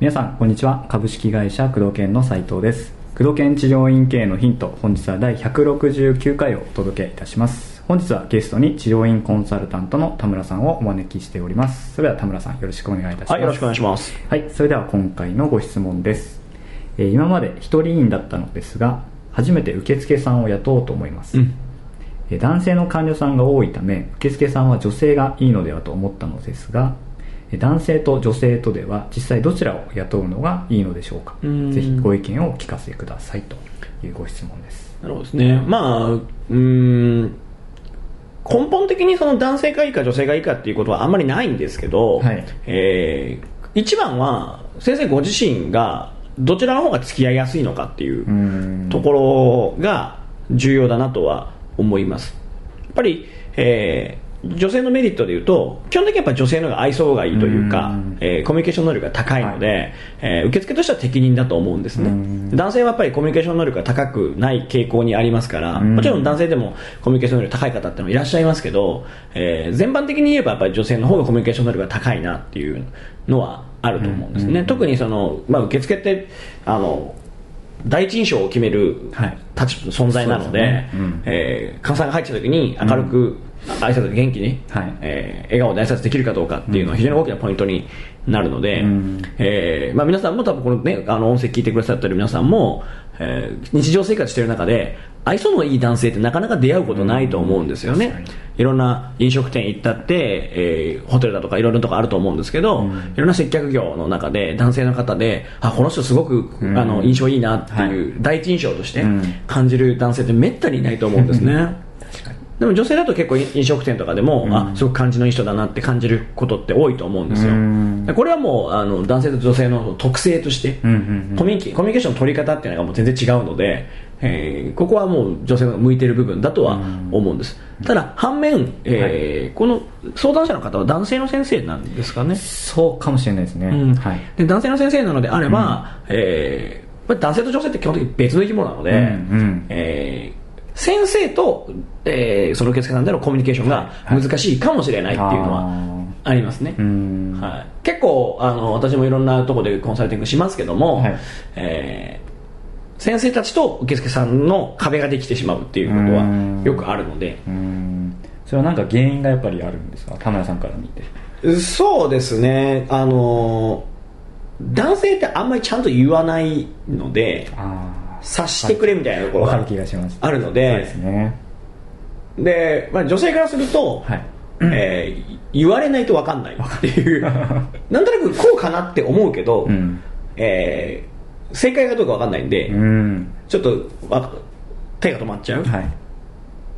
皆さんこんにちは。株式会社工藤研の斉藤です。工藤研治療院経営のヒント本日は第169回をお届けいたします。本日はゲストに治療院コンサルタントの田村さんをお招きしております。それでは田村さんよろしくお願いいたします。はいよろしくお願いします。はいそれでは今回のご質問です、えー今まで一人院だったのですが初めて受付さんを雇おうと思います、うん。えー男性の患者さんが多いため受付さんは女性がいいのではと思ったのですがえー男性と女性とでは実際どちらを雇うのがいいのでしょうか。うん。ぜひご意見をお聞かせくださいというご質問です。なるほどですね。まあうーん根本的にその男性がいいか女性がいいかっていうことはあんまりないんですけど、はい。えー一番は先生ご自身がどちらの方が付き合いやすいのかっていううん。ところが重要だなとは思います。やっぱり、えー女性のメリットでいうと基本的にやっぱ女性の方が愛想がいいというかうん。えーコミュニケーション能力が高いので、えー受付としては適任だと思うんですね。うん。男性はやっぱりコミュニケーション能力が高くない傾向にありますからうん。もちろん男性でもコミュニケーション能力高い方ってのもいらっしゃいますけど、えー全般的に言えばやっぱり女性の方がコミュニケーション能力が高いなっていうのはあると思うんですね、うん。特にその、まあ、受付ってあの第一印象を決めるはい。立場存在なので、ね。うん。えさんが入った時に明るく、挨拶元気に、はい。えー笑顔で挨拶できるかどうかっていうのは非常に大きなポイントになるので、うん。えーまあ、皆さんも多分この、ね、あの音声聞いてくださってる皆さんも、えー日常生活してる中で愛想のいい男性ってなかなか出会うことないと思うんですよね、いろんな飲食店行ったって、えーホテルだとかいろいろなとこあると思うんですけど、うん。いろんな接客業の中で男性の方であこの人すごく、うん。あの印象いいなっていう、第一印象としてうん。感じる男性ってめったにいないと思うんですね、確かにでも女性だと結構飲食店とかでも、うん。あすごく感じのいい人だなって感じることって多いと思うんですよ、これはもうあの男性と女性の特性として、うんうんうん。コミュニケーションの取り方っていうのがもう全然違うので、えーここはもう女性が向いている部分だとは思うんです、ただ反面、えーこの相談者の方は男性の先生なんですかね？そうかもしれないですね、うん。はい。で男性の先生なのであれば、えーまあ男性と女性って基本的に別の生き物なので、うんうん。えー先生と、えーその受付さんでのコミュニケーションが難しいかもしれないっていうのはありますね、はい、結構あの私もいろんなところでコンサルティングしますけども、はい。えー先生たちと受付さんの壁ができてしまうっていうことはうん。よくあるので、うん。それはなんか原因がやっぱりあるんですか？田村さんから見て。そうですね。あの男性ってあんまりちゃんと言わないのであ察してくれみたいなところが気がします。あるのでですね。で、まあ、女性からすると、はい。えー言われないと分かんない。っていう。なんとなくこうかなって思うけど、うん。えー正解かどうか分かんないんで、うん。ちょっとわ手が止まっちゃう、はい。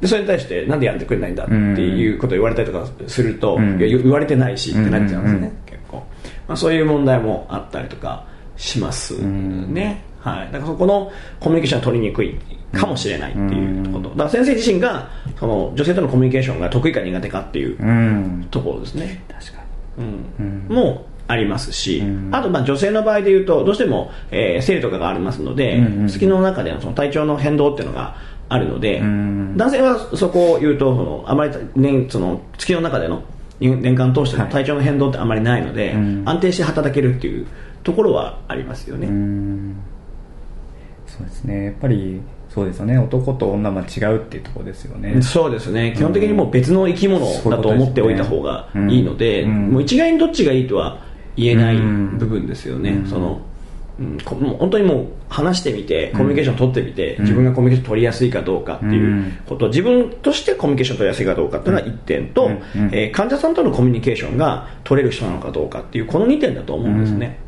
でそれに対してなんでやってくれないんだっていうことを言われたりとかすると、うん。言われてないしってなっちゃうんですよね、うん。うんうん結構、まあ、そういう問題もあったりとかしますね、はい、だからそこのコミュニケーションが取りにくいかもしれないっていうこと、だから先生自身がその女性とのコミュニケーションが得意か苦手かっていううん。ところですね、確かうん。うん。もありますし、うん。あとまあ女性の場合でいうとどうしても、えー生理とかがありますので、うんうん月の中でのその体調の変動っていうのがあるので、うん。男性はそこを言うとそのあまり年その月の中での年年間通しての体調の変動ってあまりないので、うん。安定して働けるっていうところはありますよね、にうんそうですね。やっぱりそうですよね。男と女は違うっていうところですよね。そうですね。基本的にもう別の生き物だと思っておいた方がいいので、うん。もう一概にどっちがいいとは言えないうん。部分ですよね、うん。そのうん本当にもう話してみてコミュニケーション取ってみて、うん。自分がコミュニケーション取りやすいかどうかっていううん。こと、自分としてコミュニケーション取りやすいかどうかっていうのが1点と、うえー患者さんとのコミュニケーションが取れる人なのかどうかっていうこの2点だと思うんですね、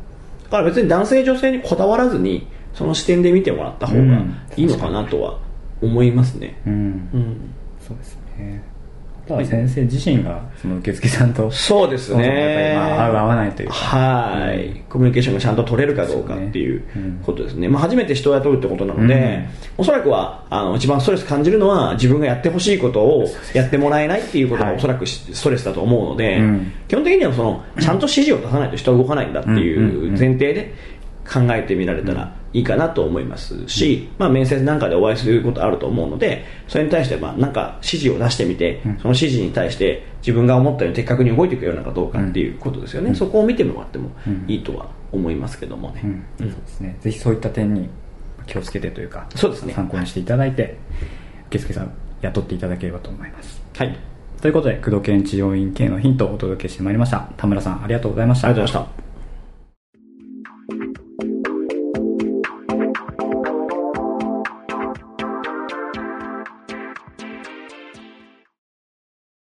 だから別に男性女性にこだわらずにその視点で見てもらった方がいいのかなとは思いますね、うん。うん。そうですね。先生自身がその受付さんとそうですね。まあ合う合わないというか。はい、コミュニケーションがちゃんと取れるかどうかっていうことですね。まあ、初めて人を雇うってことなので、うん。おそらくはあの一番ストレス感じるのは自分がやってほしいことをやってもらえないっていうことがはい。おそらくストレスだと思うので、うん。基本的にはそのちゃんと指示を出さないと人は動かないんだっていう前提で考えてみられたらいいかなと思いますし、まあ、面接なんかでお会いすることあると思うのでそれに対してまあなんか指示を出してみて、その指示に対して自分が思ったように的確に動いていくようなのかどうかっていうことですよね、そこを見てもらってもいいとは思いますけどもね、うん。そうですね。ぜひそういった点に気をつけてというかそうですね。参考にしていただいて受付さん雇っていただければと思います。はい。ということで工藤研治療院系のヒントをお届けしてまいりました。田村さんありがとうございました。ありがとうございました